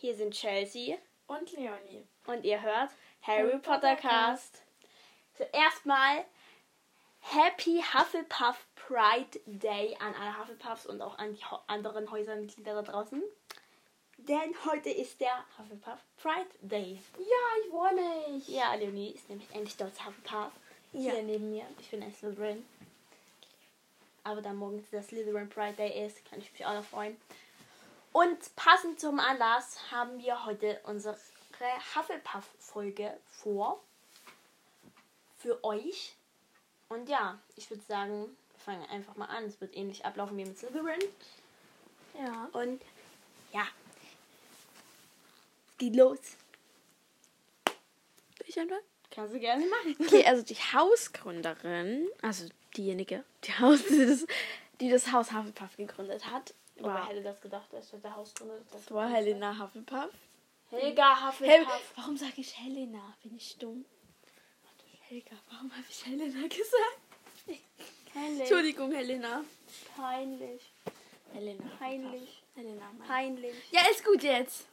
Hier sind Chelsea Und Leonie. und ihr hört Harry Potter Cast. Zuerst mal Happy Hufflepuff Pride Day an alle Hufflepuffs und auch an die anderen Häusermitglieder da draußen. Denn heute ist der Hufflepuff Pride Day. Ja, ich freue mich. Ja, Leonie ist nämlich endlich dort Hufflepuff. Ja. Hier neben mir. Ich bin ein Slytherin. Aber da morgen der Slytherin Pride Day ist, kann ich mich auch noch freuen. Und passend zum Anlass haben wir heute unsere Hufflepuff-Folge vor. Für euch. Und ja, ich würde sagen, wir fangen einfach mal an. Es wird ähnlich ablaufen wie mit Slytherin. Ja. Und ja. Es geht los. Will ich einfach? Kannst du gerne machen. Okay, also die Hausgründerin, also diejenige, die, Haus, die, das, die das Haus Hufflepuff gegründet hat, Wer war, hätte das gedacht, dass der Hausgründer das das war Helena Hufflepuff. Helga Hel Hufflepuff. warum sage ich Helena? Bin ich dumm? Helga, warum habe ich Helena gesagt? Peinlich. Entschuldigung, Helena. Peinlich. Helena. Peinlich. Helena. Mann. Peinlich. Ja, ist gut jetzt.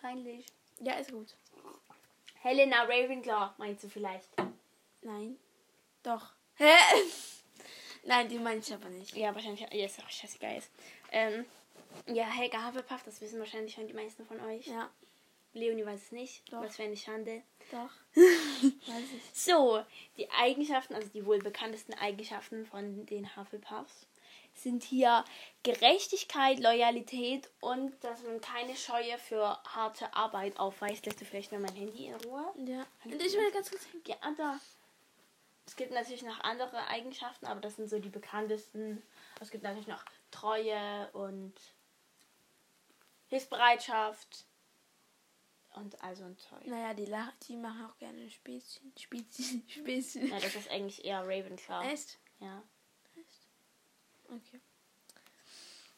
Peinlich. Ja, ist gut. Helena Ravenclaw, meinst du vielleicht? Nein. Doch. Hä? Nein, die meine ich aber nicht. Ja, wahrscheinlich. Ja, ist auch scheißegal. Ist. Ähm, ja, Helga Hufflepuff, das wissen wahrscheinlich schon die meisten von euch. Ja, Leonie weiß es nicht. Doch. Was wäre eine Schande. doch. Weiß ich. So, die Eigenschaften, also die wohl bekanntesten Eigenschaften von den Hufflepuffs sind hier Gerechtigkeit, Loyalität und dass man keine Scheue für harte Arbeit aufweist. Lässt du vielleicht mal mein Handy in Ruhe? Ja. Und ich will ganz kurz. Ja, da. Es gibt natürlich noch andere Eigenschaften, aber das sind so die bekanntesten. Es gibt natürlich noch Treue und Hilfsbereitschaft und also ein Zeug. Naja, die, La die machen auch gerne Späßchen. Späßchen. Späßchen. Ja, das ist eigentlich eher Ravenclaw. Echt? Ja. Okay.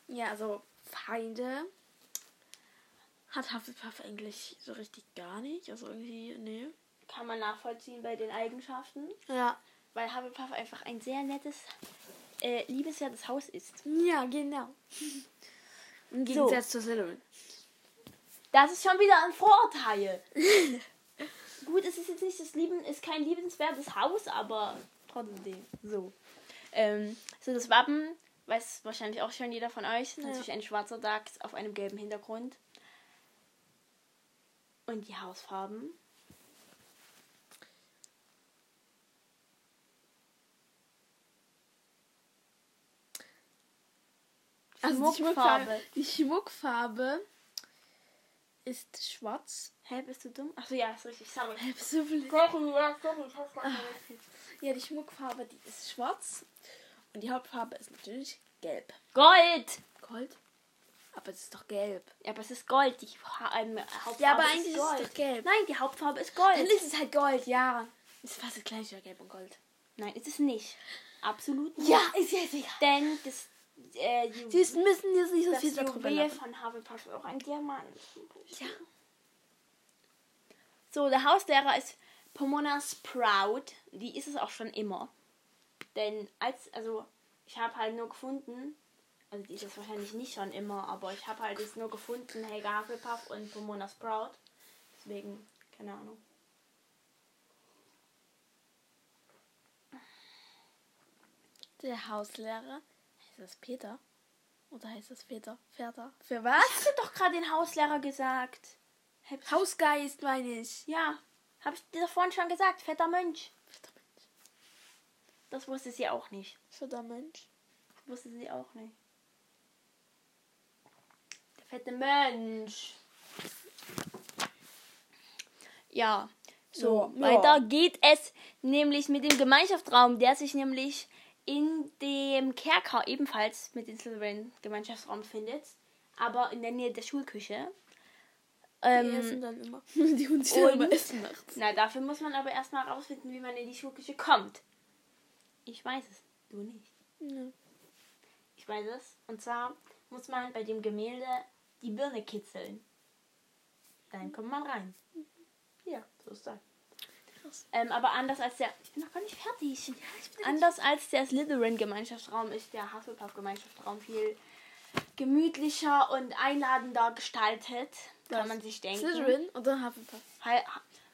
Ja, also Feinde hat Hufflepuff eigentlich so richtig gar nicht. Also irgendwie, nee. Kann man nachvollziehen bei den Eigenschaften, Ja. weil Hufflepuff einfach ein sehr nettes, äh, liebenswertes Haus ist. Ja, genau. Im So. Gegensatz zu Slytherin. Das ist schon wieder ein Vorurteil. Gut, es ist jetzt nicht das Lieben, ist kein liebenswertes Haus, aber trotzdem. So. Ähm, so das Wappen, weiß wahrscheinlich auch schon jeder von euch. Ja. Natürlich ein schwarzer Dachs auf einem gelben Hintergrund. Und die Hausfarben. Also die Schmuckfarbe. Die Schmuckfarbe ist schwarz. Hä, bist du dumm? Achso, ja, ist richtig. Sorry. Hä, bist du blöd? Sorry, ja, sorry, ich hab's Ah. Ja, die Schmuckfarbe, die ist schwarz. Und die Hauptfarbe ist natürlich gelb. Gold! Gold? Aber es ist doch gelb. Ja, aber es ist Gold. Die ha ähm, Hauptfarbe Ja, aber ist eigentlich ist Gold. es doch gelb. Nein, die Hauptfarbe ist Gold. Dann ist es halt Gold, ja. Ist fast das gleiche, gelb und gold. Nein, ist es nicht. Absolut nicht. Ja, ist jetzt egal. Denn das, äh, Sie müssen jetzt nicht so das viel darüber Juwel von Hufflepuff ist auch ein Diamant. Ja. So, der Hauslehrer ist Pomona Sprout. Die ist es auch schon immer. Denn als, also, ich habe halt nur gefunden, also die ist es wahrscheinlich nicht schon immer, aber ich habe halt jetzt nur gefunden, Helga Hufflepuff und Pomona Sprout. Deswegen, keine Ahnung. Der Hauslehrer. Heißt das Peter? Oder heißt das Peter? Väter? Für was? Hast du doch gerade den Hauslehrer gesagt? Du- Hausgeist, meine ich. Ja, habe ich dir doch vorhin schon gesagt, fetter Mönch. Fetter Mensch. Das wusste sie auch nicht. Fetter Mensch. Wusste sie auch nicht. Der fette Mensch. Ja, so, Ja, weiter geht es nämlich mit dem Gemeinschaftsraum, der sich nämlich in dem Kerker ebenfalls mit dem Slytherin Gemeinschaftsraum findet, aber in der Nähe der Schulküche. Die Ähm, essen dann immer. Die Hunde sich dann immer essen nachts. na, dafür muss man aber erstmal rausfinden, wie man in die Schulküche kommt. Ich weiß es, du nicht. Ja. Ich weiß es. Und zwar muss man bei dem Gemälde die Birne kitzeln. Dann kommt man rein. Ja, so ist das. Krass. Ähm, aber anders als der. Ich bin noch gar nicht fertig. bin Anders als der Slytherin-Gemeinschaftsraum ist der Hufflepuff-Gemeinschaftsraum viel gemütlicher und einladender gestaltet. Kann Was? man sich denken. Slytherin oder Hufflepuff?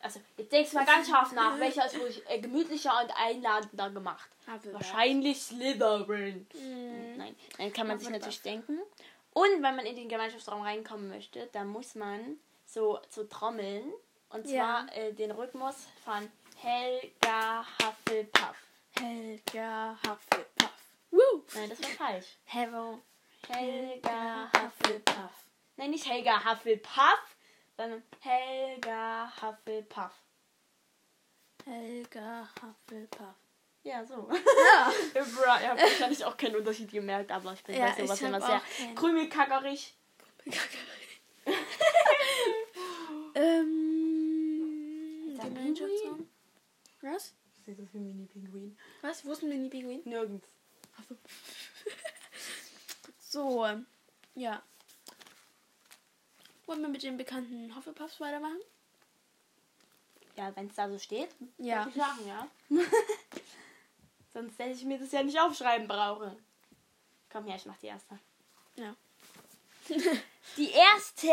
Also, jetzt denkst du mal ganz scharf nach. Welcher ist ruhig äh, gemütlicher und einladender gemacht? Hufflepuff. Wahrscheinlich Slytherin. Nein, dann kann man sich Hufflepuff. natürlich denken. Und wenn man in den Gemeinschaftsraum reinkommen möchte, dann muss man so, so trommeln. Und Ja. zwar äh, den Rhythmus von Helga Hufflepuff. Helga Hufflepuff. Woo! Nein, das war falsch. Hello. Helga Hufflepuff. Nein, nicht Helga Hufflepuff, sondern Helga Hufflepuff. Helga Hufflepuff. Ja, so. Ja. Bra, ihr habt wahrscheinlich auch keinen Unterschied gemerkt, aber ich bin Ja, bei sowas immer sehr keinen. krümelkackerig. ähm. Ist da ein Gemeinschaftsraum. Was? Sieht das wie ein Mini-Pinguin? Was? Wo ist ein Mini-Pinguin? Nirgends. Achso. so, ähm, ja. Wollen wir mit den bekannten Hufflepuffs weitermachen? Ja, wenn es da so steht, Ja. würde ich sagen, ja. Sonst hätte ich mir das ja nicht aufschreiben brauche. Komm her, ich mach die erste. Ja. Die erste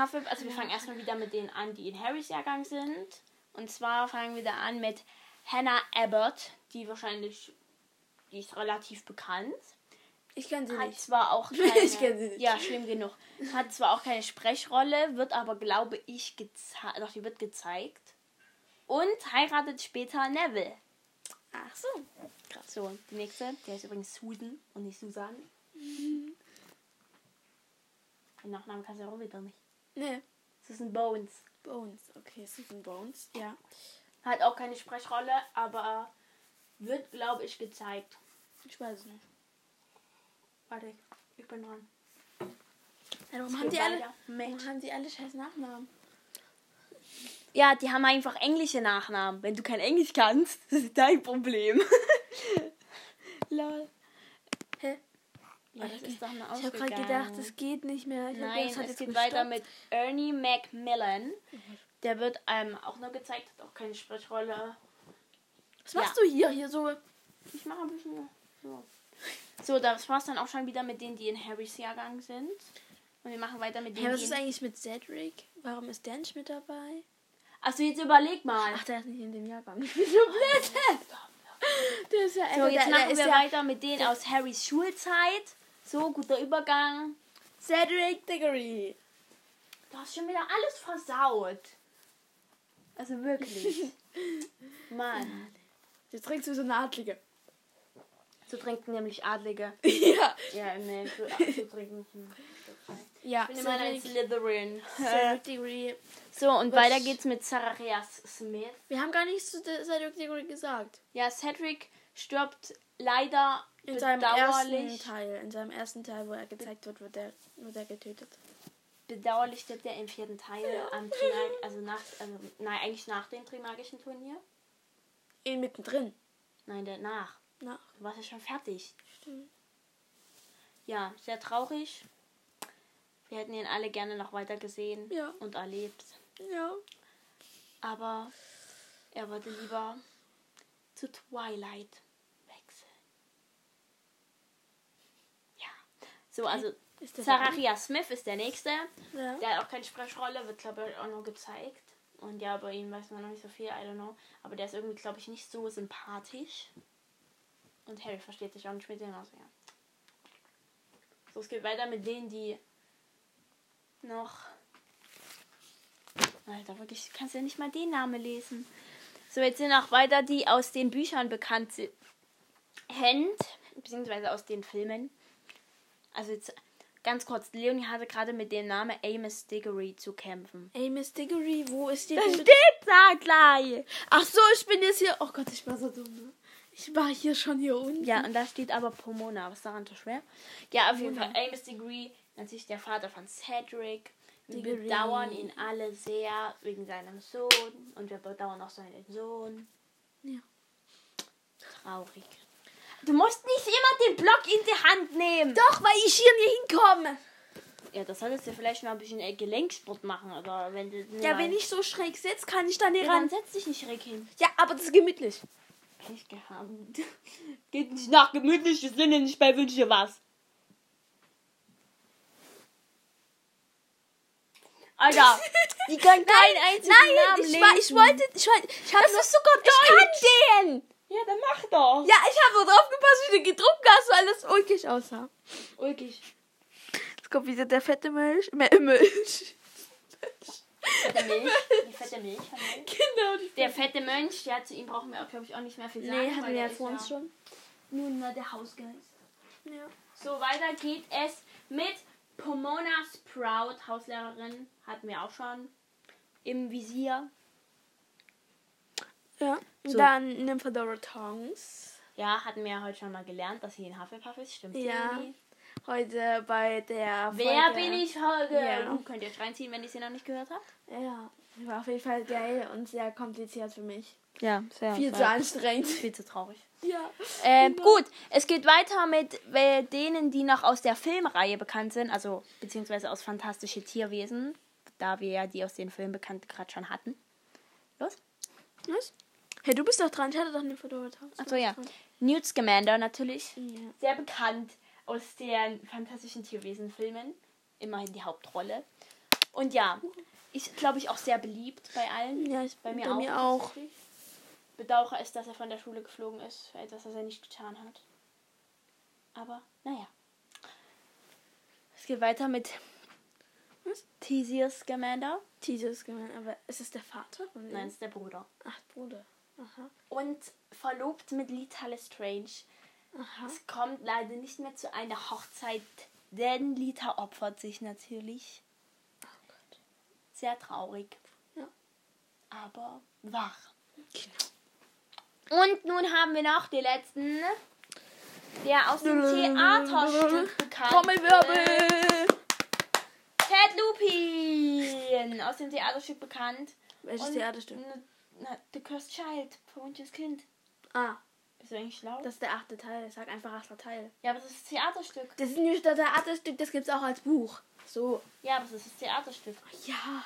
Hufflepuff, also wir fangen erstmal wieder mit denen an, die in Harrys Jahrgang sind. Und zwar fangen wir da an mit Hannah Abbott, die wahrscheinlich, die ist relativ bekannt. Ich kann sie Hat nicht. zwar auch keine, Ich kenn sie nicht. Ja, schlimm genug. Hat zwar auch keine Sprechrolle, wird aber, glaube ich, gezeigt. Doch, die wird gezeigt. Und heiratet später Neville. Ach so. Krass. So, die nächste, der ist übrigens Susan und nicht Susan. Den Nachnamen kannst du ja auch wieder nicht. Ne. Susan Bones. Bones. Okay, Susan Bones. Ja. Hat auch keine Sprechrolle, aber wird, glaube ich, gezeigt. Ich weiß es nicht. Warte, ich bin dran. Ja, warum haben die alle. Warum haben die alle scheiß Nachnamen? Ja, die haben einfach englische Nachnamen. Wenn du kein Englisch kannst, das ist dein Problem. Lol. Ja, das ist doch eine Ich habe gerade gedacht, das geht nicht mehr. Ich Nein, gedacht, es jetzt geht weiter mit Ernie Macmillan. Der wird ähm, auch nur gezeigt, hat auch keine Sprechrolle. Was machst du hier? Hier so. Ich mache ein bisschen so. So, das war's dann auch schon wieder mit denen, die in Harrys Jahrgang sind. Und wir machen weiter mit denen, was die ist eigentlich mit Cedric? Warum ist der nicht mit dabei? Achso, jetzt überleg mal. Ach, der ist nicht in dem Jahrgang. Ich bin so blöd. Der ist ja so, der, jetzt der machen ist wir ja weiter mit denen aus Harrys Schulzeit. So, guter Übergang. Cedric Diggory. Du hast schon wieder alles versaut. Also wirklich. Mann. Jetzt trinkst du so eine Adlige. So trinken nämlich Adlige. ja. Ja, nee, so, so trinken. Ja, Ich bin immer ein Slytherin. Cedric Diggory. So, und Was- weiter geht's mit Zacharias Smith. Wir haben gar nichts zu Cedric Diggory gesagt. Ja, Cedric stirbt leider In seinem ersten. Teil, in seinem ersten Teil, wo er gezeigt wird, wird er, wird er getötet. Bedauerlich stirbt er im vierten Teil am Trimag also nach, also, nein, eigentlich nach dem Trimagischen Turnier. In mittendrin. Nein, danach. Na, Du warst ja schon fertig. stimmt. Ja, sehr traurig. Wir hätten ihn alle gerne noch weiter gesehen Ja. und erlebt. Ja. Aber er wollte lieber zu Twilight wechseln. Ja. So, also Zachariah Smith ist der nächste. Ja. Der hat auch keine Sprechrolle, wird glaube ich auch noch gezeigt. Und ja, bei ihm weiß man noch nicht so viel, I don't know. Aber der ist irgendwie, glaube ich, nicht so sympathisch. Und Harry versteht sich auch nicht mit denen aus, ja. So, es geht weiter mit denen, die noch. Alter, wirklich, kannst ja nicht mal den Namen lesen. So, jetzt sind auch weiter die aus den Büchern bekannt sind. beziehungsweise aus den Filmen. Also jetzt ganz kurz, Leonie hatte gerade mit dem Namen Amos Diggory zu kämpfen. Miss Diggory, wo ist die Das denn? steht da gleich. Ach so, ich bin jetzt hier. Oh Gott, ich war so dumm. Ne? Ich war hier schon hier unten. Ja, und da steht aber Pomona. Was ist daran so schwer? Ja, auf jeden. Fall Amos Diggory, natürlich der Vater von Cedric. Wir Diggory. bedauern ihn alle sehr wegen seinem Sohn. Und wir bedauern auch seinen Sohn. Ja. Traurig. Du musst nicht immer den Block in die Hand nehmen. Doch, weil ich hier nicht hinkomme. Ja, das solltest du vielleicht mal ein bisschen äh, Gelenksport machen, aber wenn du. Ja, wenn ich so schräg sitze, kann ich da nicht ja, ran. Dann setz dich nicht schräg hin. Ja, aber das ist gemütlich. Pech gehabt. Geht nicht nach gemütlich, wir sind nicht bei Wünsche was. Alter, die kann kein keinen einzigen nein, Namen ich, lesen. Nein, ich wollte, ich wollte, ich habe sogar Deutsch. Ich kann den! Ja, dann mach doch. Ja, ich habe nur drauf gepasst, wie du gedruckt hast, weil das ulkig aussah. Ulkig. Jetzt kommt wieder der fette Milch. Me- Milch. Fette Milch. Die fette Milch. Milch. Genau, die Der fette Mönch, ja, zu ihm brauchen wir auch, glaube ich, auch nicht mehr viel sagen. Nee, hatten wir ja vor uns schon. Nun mal der Hausgeist. Ja. So, weiter geht es mit Pomona Sprout, Hauslehrerin, hatten wir auch schon im Visier. Ja. So. Dann Nymphadora Tongs. Ja, hatten wir ja heute schon mal gelernt, dass sie ein Hufflepuff ist, stimmt Ja. irgendwie. Heute bei der Wer Folge. bin ich heute? Ja. Uh, könnt ihr euch reinziehen, wenn ihr sie noch nicht gehört habt? Ja. War auf jeden Fall geil und sehr kompliziert für mich. Ja, sehr. Viel zu anstrengend. Viel zu traurig. Ja. Ähm, gut, es geht weiter mit äh, denen, die noch aus der Filmreihe bekannt sind, also beziehungsweise aus Fantastische Tierwesen, da wir ja die aus den Filmen bekannt gerade schon hatten. Los? Was? Hey, du bist doch dran. Ich hatte doch Nymphadora Tongs. Achso, ja. Newt Scamander natürlich. Ja. Sehr bekannt aus den Fantastischen Tierwesen-Filmen. Immerhin die Hauptrolle. Und ja, ist, glaube ich, auch sehr beliebt bei allen. Ja, ich, Bei mir bei auch. Mir auch. Bedauere es, dass er von der Schule geflogen ist, für etwas, das er nicht getan hat. Aber, naja. Es geht weiter mit Was? Theseus Scamander. Jesus gemeint, aber ist es der Vater? Nein, ist der Bruder. Ach, Bruder. Aha. Und verlobt mit Lita Lestrange. Aha. Es kommt leider nicht mehr zu einer Hochzeit, denn Lita opfert sich natürlich. Oh Gott. Sehr traurig. Ja. Aber wahr. Genau. Und nun haben wir noch den letzten, der aus dem Theaterstück bekannt Trommelwirbel! Ted Lupin! Aus dem Theaterstück bekannt. Welches Und- Theaterstück? Na, The Cursed Child, verwunschenes Kind. Ah, Bist du eigentlich schlau? das ist der achte Teil. Sag einfach achter Teil. ja, aber das ist das Theaterstück. Das ist nicht das Theaterstück, das gibt's auch als Buch. So. Ja, aber das ist das Theaterstück. Ja.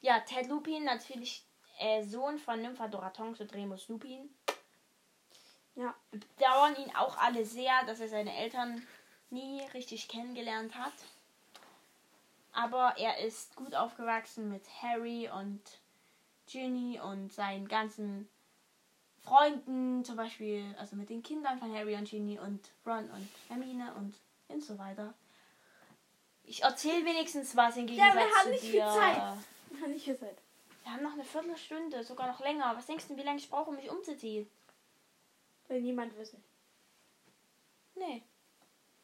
Ja, Ted Lupin, natürlich äh, Sohn von Nymphadora Tonks und Remus Lupin. Ja. Bedauern ihn auch alle sehr, dass er seine Eltern nie richtig kennengelernt hat. Aber er ist gut aufgewachsen mit Harry und Ginny und seinen ganzen Freunden, zum Beispiel, also mit den Kindern von Harry und Ginny und Ron und Hermine und, und so weiter. Ich erzähle wenigstens was im Gegensatz wir haben nicht viel. Zeit. Nicht gesagt. Wir haben noch eine Viertelstunde, sogar noch länger. Was denkst du, wie lange ich brauche, um mich umzuziehen? Will niemand wissen. Nee.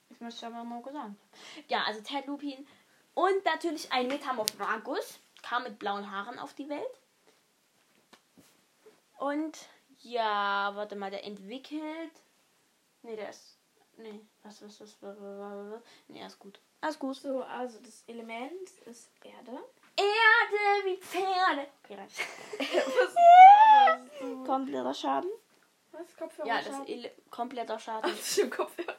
Das möchte ich aber nur gesagt. Ja, also Ted Lupin. Und natürlich ein Metamorphagus. Kam mit blauen Haaren auf die Welt. Und ja, warte mal, der entwickelt. Nee, der ist. Nee, was, was, was, was, was, er ist gut. Alles gut. So, also das Element ist Erde. Erde wie Pferde. Okay, reicht. Was? Kompletter Schaden. Was? Kopfhörer? Ja, das Ele kompletter Schaden. das ist schon Kopfhörer.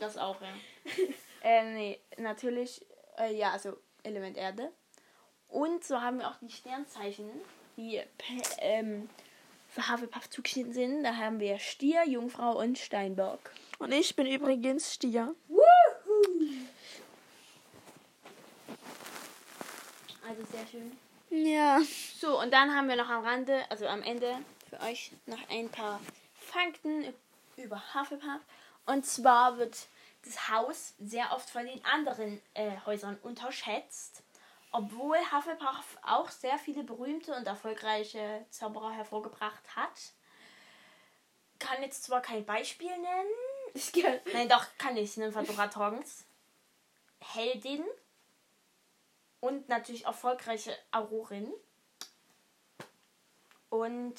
Das auch, ja. äh, nee, natürlich, äh, ja, also Element Erde. Und so haben wir auch die Sternzeichen, die ähm, für Hufflepuff zugeschnitten sind. Da haben wir Stier, Jungfrau und Steinbock. Und ich bin übrigens Stier. Also sehr schön. Ja. So, und dann haben wir noch am Rande, also am Ende für euch noch ein paar Fakten über Hufflepuff. Und zwar wird das Haus sehr oft von den anderen äh, Häusern unterschätzt. Obwohl Hufflepuff auch sehr viele berühmte und erfolgreiche Zauberer hervorgebracht hat. Kann jetzt zwar kein Beispiel nennen. Ich kann. Nein, doch, kann ich. Nymphadora Tonks. Heldin. Und natürlich erfolgreiche Aurorin. Und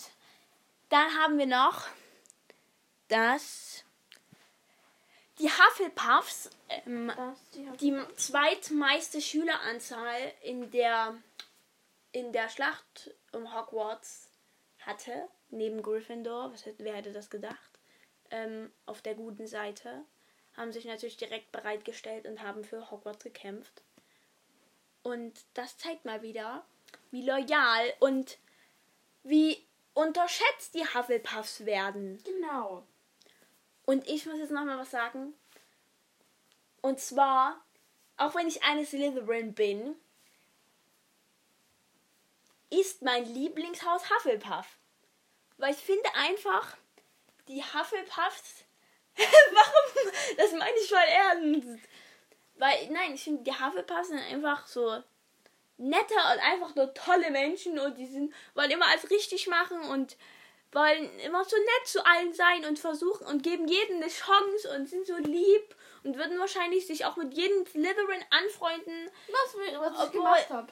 dann haben wir noch, dass die Hufflepuffs ähm, die zweitmeiste Schüleranzahl in der in der Schlacht um Hogwarts hatte, neben Gryffindor. Was hätte, wer hätte das gedacht? Ähm, auf der guten Seite haben sich natürlich direkt bereitgestellt und haben für Hogwarts gekämpft. Und das zeigt mal wieder, wie loyal und wie unterschätzt die Hufflepuffs werden. Genau. Und ich muss jetzt nochmal was sagen. Und zwar, auch wenn ich eine Slytherin bin, ist mein Lieblingshaus Hufflepuff. Weil ich finde einfach, die Hufflepuffs. Warum? Das meine ich voll ernst. Weil, nein, ich finde, die Hufflepuffs sind einfach so nette und einfach nur tolle Menschen und die sind, wollen immer alles richtig machen und wollen immer so nett zu allen sein und versuchen und geben jedem eine Chance und sind so lieb und würden wahrscheinlich sich auch mit jedem Slytherin anfreunden. Was, was ich Obwohl- gemacht habe.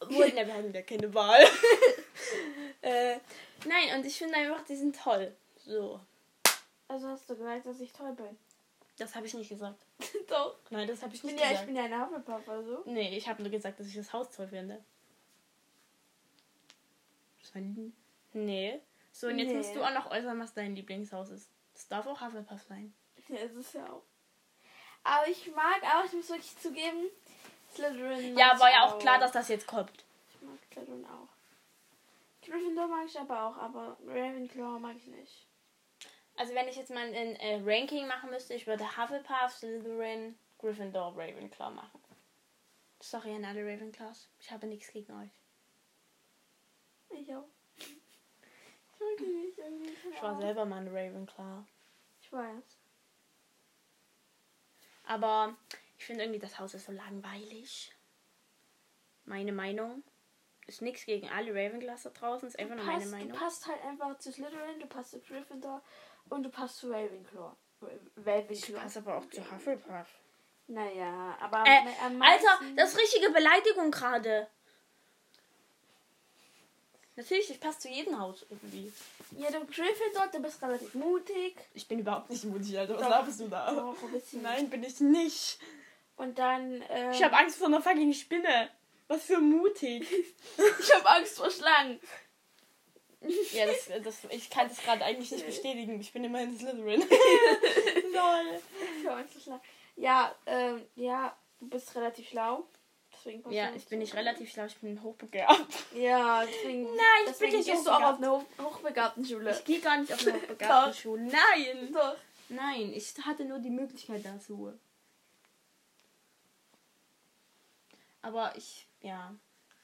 Obwohl, ne, wir haben ja keine Wahl. äh, nein, und ich finde einfach, die sind toll. So. Also hast du gesagt, dass ich toll bin. Das habe ich nicht gesagt. Doch. Nein, das habe ich Ich nicht ja, ich gesagt. bin ja eine Hufflepuff, also. nee, ich habe nur gesagt, dass ich das Haus toll finde. Das war Nee. So, und jetzt Nee. musst du auch noch äußern, was dein Lieblingshaus ist. Das darf auch Hufflepuff sein. Ja, ist es ja auch. Aber ich mag auch, ich muss wirklich zugeben, Slytherin. Ja, war ja auch klar, dass das jetzt kommt. Ich mag Slytherin auch. Gryffindor mag ich aber auch, aber Ravenclaw mag ich nicht. Also wenn ich jetzt mal ein äh, Ranking machen müsste, ich würde Hufflepuff, Slytherin, Gryffindor, Ravenclaw machen. Sorry an alle Ravenclaws. Ich habe nichts gegen euch. Ich auch. Ich nicht irgendwie. Ich war selber mal ein Ravenclaw. Ich weiß. Aber ich finde irgendwie, das Haus ist so langweilig. Meine Meinung. Ist nichts gegen alle Ravenclaws da draußen, ist einfach nur meine Passt, du Meinung. passt halt einfach zu Slytherin, du passt zu Gryffindor und du passt zu Ravenclaw. Ra- Ravenclaw. Passt aber auch zu Hufflepuff. Naja, aber Äh, Alter, das ist richtige Beleidigung gerade. Natürlich, ich passe zu jedem Haus irgendwie. Ja, du Gryffindor, du bist relativ mutig. Ich bin überhaupt nicht mutig, Alter. Was laberst du da? Doch. Nein, bin ich nicht. Und dann, ähm, Ich habe Angst vor einer fucking Spinne. Was für mutig. ich hab Angst vor Schlangen. ja, das, das, ich kann das gerade eigentlich nicht bestätigen. Ich bin immerhin Slytherin. Lol. Ja, ähm, ja, du bist relativ schlau. Deswegen Ja, du ich bin nicht relativ schlau, ich bin hochbegabt. Ja, deswegen. Nein, ich deswegen bin nicht gehst du auch auf eine Hoch hochbegabten Schule. Ich gehe gar nicht auf eine hochbegabte. Schule. Nein! Doch. Nein, ich hatte nur die Möglichkeit dazu. Aber ich, ja,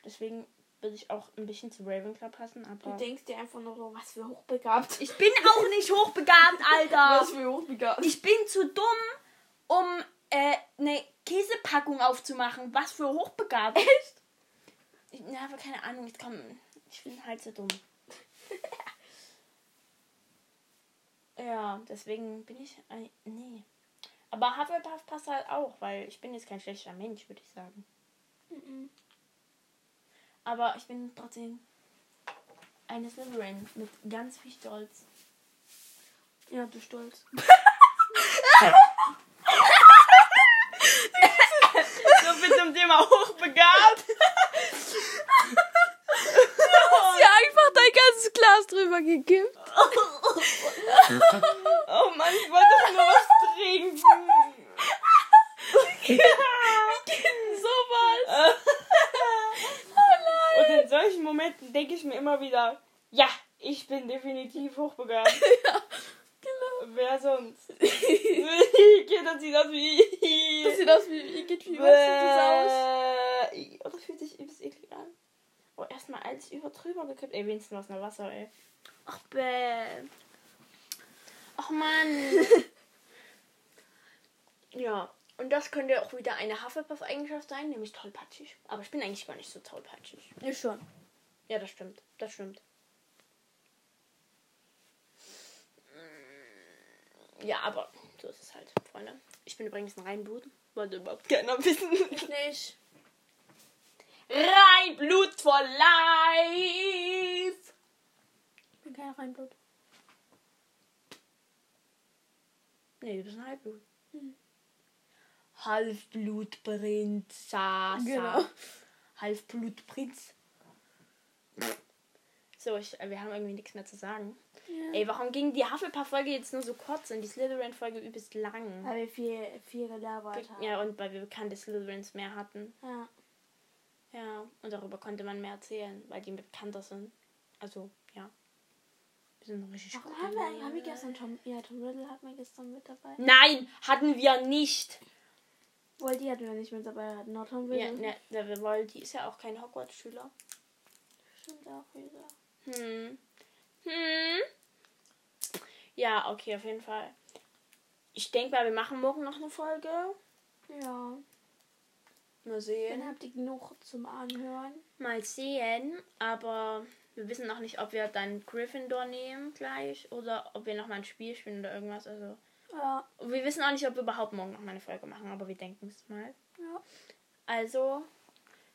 deswegen würde ich auch ein bisschen zu Ravenclaw passen, Du aber... denkst dir einfach nur so, was für hochbegabt. Ich bin auch nicht hochbegabt, Alter! Was für hochbegabt. Ich bin zu dumm, um äh, eine Käsepackung aufzumachen. Was für hochbegabt. Echt? Ich ja, aber keine Ahnung, ich komm. Ich bin halt so dumm. ja, deswegen bin ich. ein- Nee. Aber Hufflepuff passt halt auch, weil ich bin jetzt kein schlechter Mensch, würde ich sagen. Mhm. Aber ich bin trotzdem eine Slytherin mit ganz viel Stolz. Ja, du stolz. Thema hochbegabt. Ja, einfach dein ganzes Glas drüber gekippt. Oh Mann, ich wollte doch nur was trinken. Sowas. Und in solchen Momenten denke ich mir immer wieder, ja, ich bin definitiv hochbegabt. Genau. Wer sonst? Geht das sieht aus wie. Das sieht aus wie Igitt. Wie was sieht das aus? Bäh. Oh, das fühlt sich übelst eklig an. Oh, erstmal alles über drüber gekippt. Ey, wenigstens was nach Wasser, ey. Ach, bäh. Ach, Mann. ja, und das könnte auch wieder eine Hufflepuff-Eigenschaft sein, nämlich tollpatschig. Aber ich bin eigentlich gar nicht so tollpatschig. Ja, schon. Ja, das stimmt. Das stimmt. Ja, aber so ist es halt, Freunde. Ich bin übrigens ein Reinblut. Wollte überhaupt keiner wissen. Ich nicht. Reinblut for life! Ich bin kein Reinblut. Nee, du bist ein Halbblut. Hm. Halbblutprinz. Genau. Halbblutprinz. So, ich, äh, wir haben irgendwie nichts mehr zu sagen. Ja. Ey, warum ging die Hufflepuff-Folge jetzt nur so kurz und die Slytherin-Folge übelst lang? Weil wir viel, viel gelabert haben. Ja, und weil wir bekannte Slytherins mehr hatten. Ja. Ja, und darüber konnte man mehr erzählen, weil die bekannter sind. Also, ja. Wir sind richtig Warum haben wir, haben wir gestern Tom, ja, Tom Riddle hatten wir gestern mit dabei. Nein, hatten wir nicht. Die hatten wir nicht mit dabei, hatten nur Tom Ja, Riddle. ne, ne, weil die ist ja auch kein Hogwarts-Schüler. Stimmt auch wieder. Hm. Hm. Ja, okay, auf jeden Fall. Ich denke mal, wir machen morgen noch eine Folge. Ja. Mal Dann sehen. habt ihr genug zum Anhören. Mal sehen. Aber wir wissen noch nicht, ob wir dann Gryffindor nehmen gleich oder ob wir noch mal ein Spiel spielen oder irgendwas. Also Ja. wir wissen auch nicht, ob wir überhaupt morgen noch mal eine Folge machen, aber wir denken es mal. Ja. Also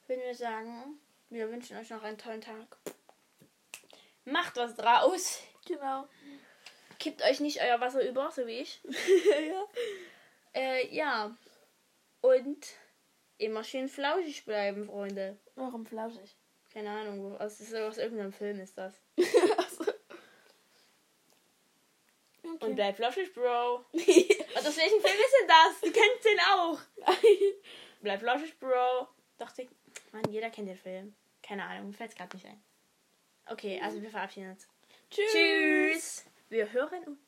würden wir sagen, wir wünschen euch noch einen tollen Tag. Macht was draus. Genau. Kippt euch nicht euer Wasser über, so wie ich. ja. Äh, ja. Und immer schön flauschig bleiben, Freunde. Warum flauschig? Keine Ahnung, aus, aus, aus irgendeinem Film ist das. okay. Und bleib flauschig, Bro. Und aus welchem Film ist denn das? Du kennst den auch. Bleib flauschig, Bro. Dachte ich, Mann, jeder kennt den Film. Keine Ahnung, mir fällt's gerade nicht ein. Okay, also wir verabschieden uns. Tschüss. Tschüss. Wir hören uns.